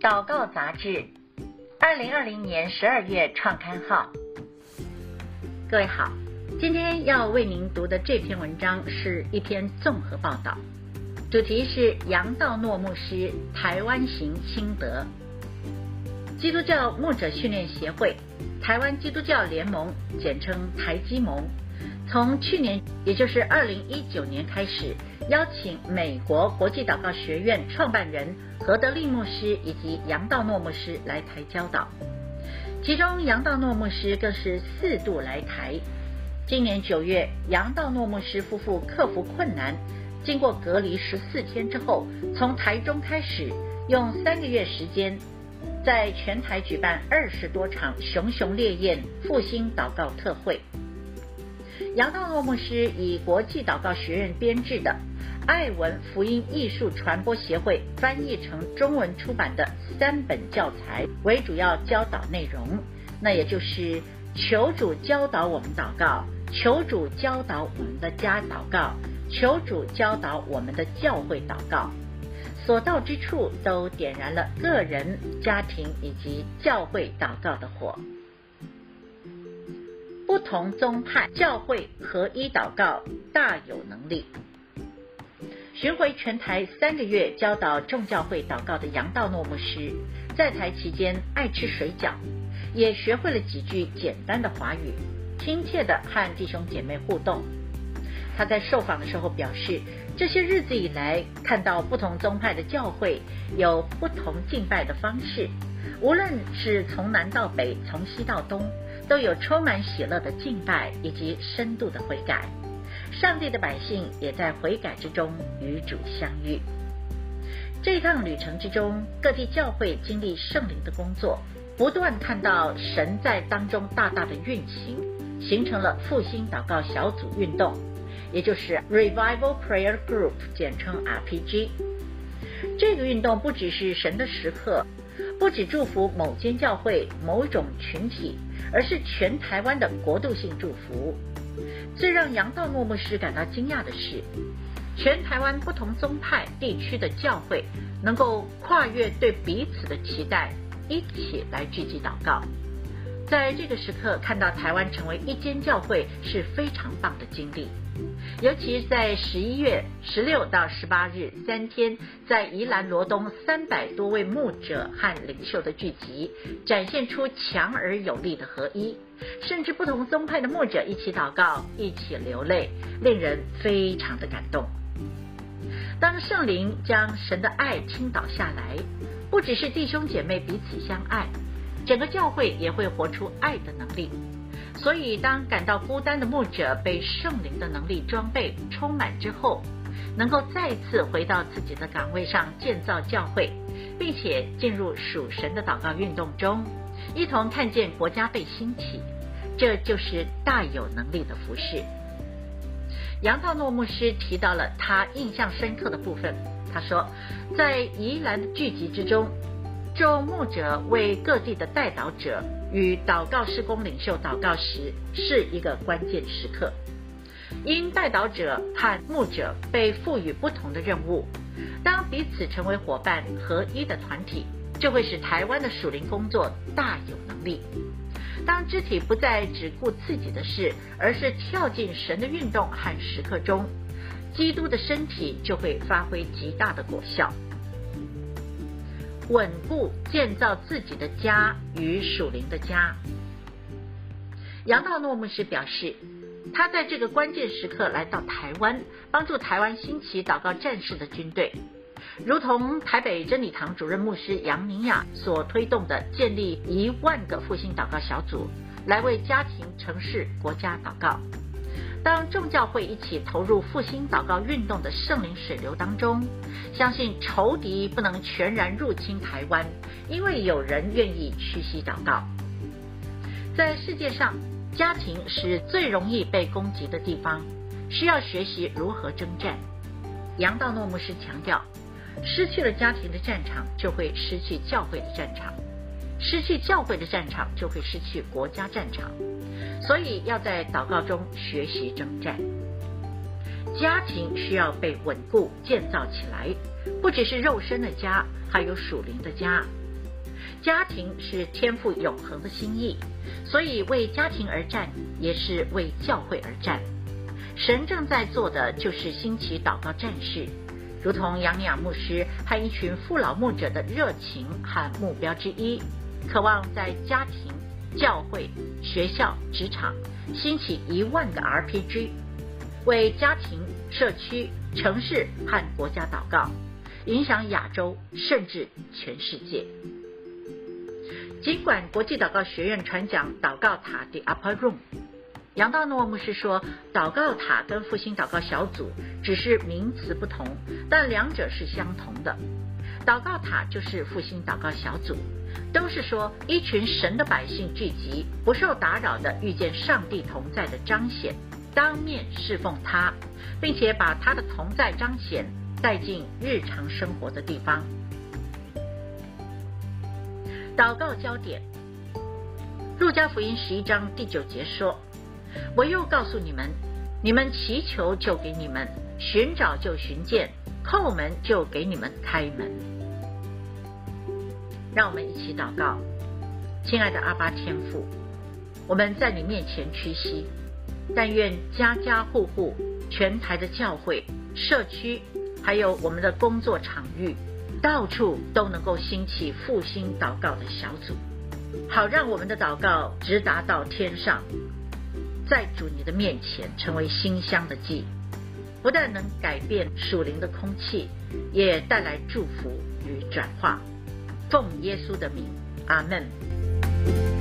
祷告杂志，二零二零年十二月创刊号。各位好，今天要为您读的这篇文章是一篇综合报道，主题是杨道诺牧师台湾行心得。基督教牧者训练协会、台湾基督教联盟（简称台基盟）从去年，也就是二零一九年开始，邀请美国国际祷告学院创办人何德利牧师以及杨道诺牧师来台教导。其中，杨道诺牧师更是四度来台。今年九月，杨道诺牧师夫妇克服困难，经过隔离十四天之后，从台中开始，用三个月时间，在全台举办二十多场熊熊烈焰复兴祷告特会。杨道诺牧师以国际祷告学院编制的爱文福音艺术传播协会翻译成中文出版的三本教材为主要教导内容，那也就是求主教导我们祷告，求主教导我们的家祷告，求主教导我们的教会祷告，所到之处都点燃了个人、家庭以及教会祷告的火。不同宗派教会合一祷告大有能力。巡回全台三个月教导众教会祷告的杨道诺牧师，在台期间爱吃水饺，也学会了几句简单的华语，亲切地和弟兄姐妹互动。他在受访的时候表示，这些日子以来看到不同宗派的教会有不同敬拜的方式，无论是从南到北，从西到东。都有充满喜乐的敬拜以及深度的悔改，上帝的百姓也在悔改之中与主相遇。这趟旅程之中，各地教会经历圣灵的工作，不断看到神在当中大大的运行，形成了复兴祷告小组运动，也就是 Revival Prayer Group，简称 RPG。这个运动不只是神的时刻，不只祝福某间教会、某种群体。而是全台湾的国度性祝福。最让杨道诺牧师感到惊讶的是，全台湾不同宗派地区的教会能够跨越对彼此的期待，一起来聚集祷告。在这个时刻，看到台湾成为一间教会是非常棒的经历。尤其在十一月十六到十八日三天，在宜兰罗东三百多位牧者和领袖的聚集，展现出强而有力的合一，甚至不同宗派的牧者一起祷告，一起流泪，令人非常的感动。当圣灵将神的爱倾倒下来，不只是弟兄姐妹彼此相爱，整个教会也会活出爱的能力。所以，当感到孤单的牧者被圣灵的能力装备充满之后，能够再次回到自己的岗位上建造教会，并且进入属神的祷告运动中，一同看见国家被兴起，这就是大有能力的服事。杨道诺牧师提到了他印象深刻的部分，他说，在宜兰的聚集之中，众牧者为各地的代祷者。与祷告事工领袖祷告时是一个关键时刻，因代祷者和牧者被赋予不同的任务，当彼此成为伙伴合一的团体，就会使台湾的属灵工作大有能力。当肢体不再只顾自己的事，而是跳进神的运动和时刻中，基督的身体就会发挥极大的果效。稳固建造自己的家与属灵的家。杨道诺牧师表示，他在这个关键时刻来到台湾，帮助台湾兴起祷告战士的军队，如同台北真理堂主任牧师杨明雅所推动的建立一万个复兴祷告小组，来为家庭、城市、国家祷告。当众教会一起投入复兴祷告运动的圣灵水流当中，相信仇敌不能全然入侵台湾，因为有人愿意屈膝祷告。在世界上，家庭是最容易被攻击的地方，需要学习如何征战。杨道诺牧师强调，失去了家庭的战场，就会失去教会的战场；失去教会的战场，就会失去国家战场。所以要在祷告中学习征战。家庭需要被稳固建造起来，不只是肉身的家，还有属灵的家。家庭是天赋永恒的心意，所以为家庭而战，也是为教会而战。神正在做的就是兴起祷告战士，如同杨尼亚牧师和一群父老牧者的热情和目标之一，渴望在家庭、教会、学校、职场兴起一万个 RPG，为家庭、社区、城市和国家祷告，影响亚洲甚至全世界。尽管国际祷告学院传讲祷告塔 The Upper Room。杨道诺牧师说：“祷告塔跟复兴祷告小组只是名词不同，但两者是相同的。祷告塔就是复兴祷告小组，都是说一群神的百姓聚集，不受打扰的遇见上帝同在的彰显，当面侍奉他，并且把他的同在彰显带进日常生活的地方。祷告焦点：路加福音十一章第九节说。”我又告诉你们：你们祈求，就给你们；寻找，就寻见；叩门，就给你们开门。让我们一起祷告，亲爱的阿巴天父，我们在你面前屈膝，但愿家家户户、全台的教会、社区，还有我们的工作场域，到处都能够兴起复兴祷告的小组，好让我们的祷告直达到天上。在主你的面前成为馨香的祭，不但能改变属灵的空气，也带来祝福与转化。奉耶稣的名，阿门。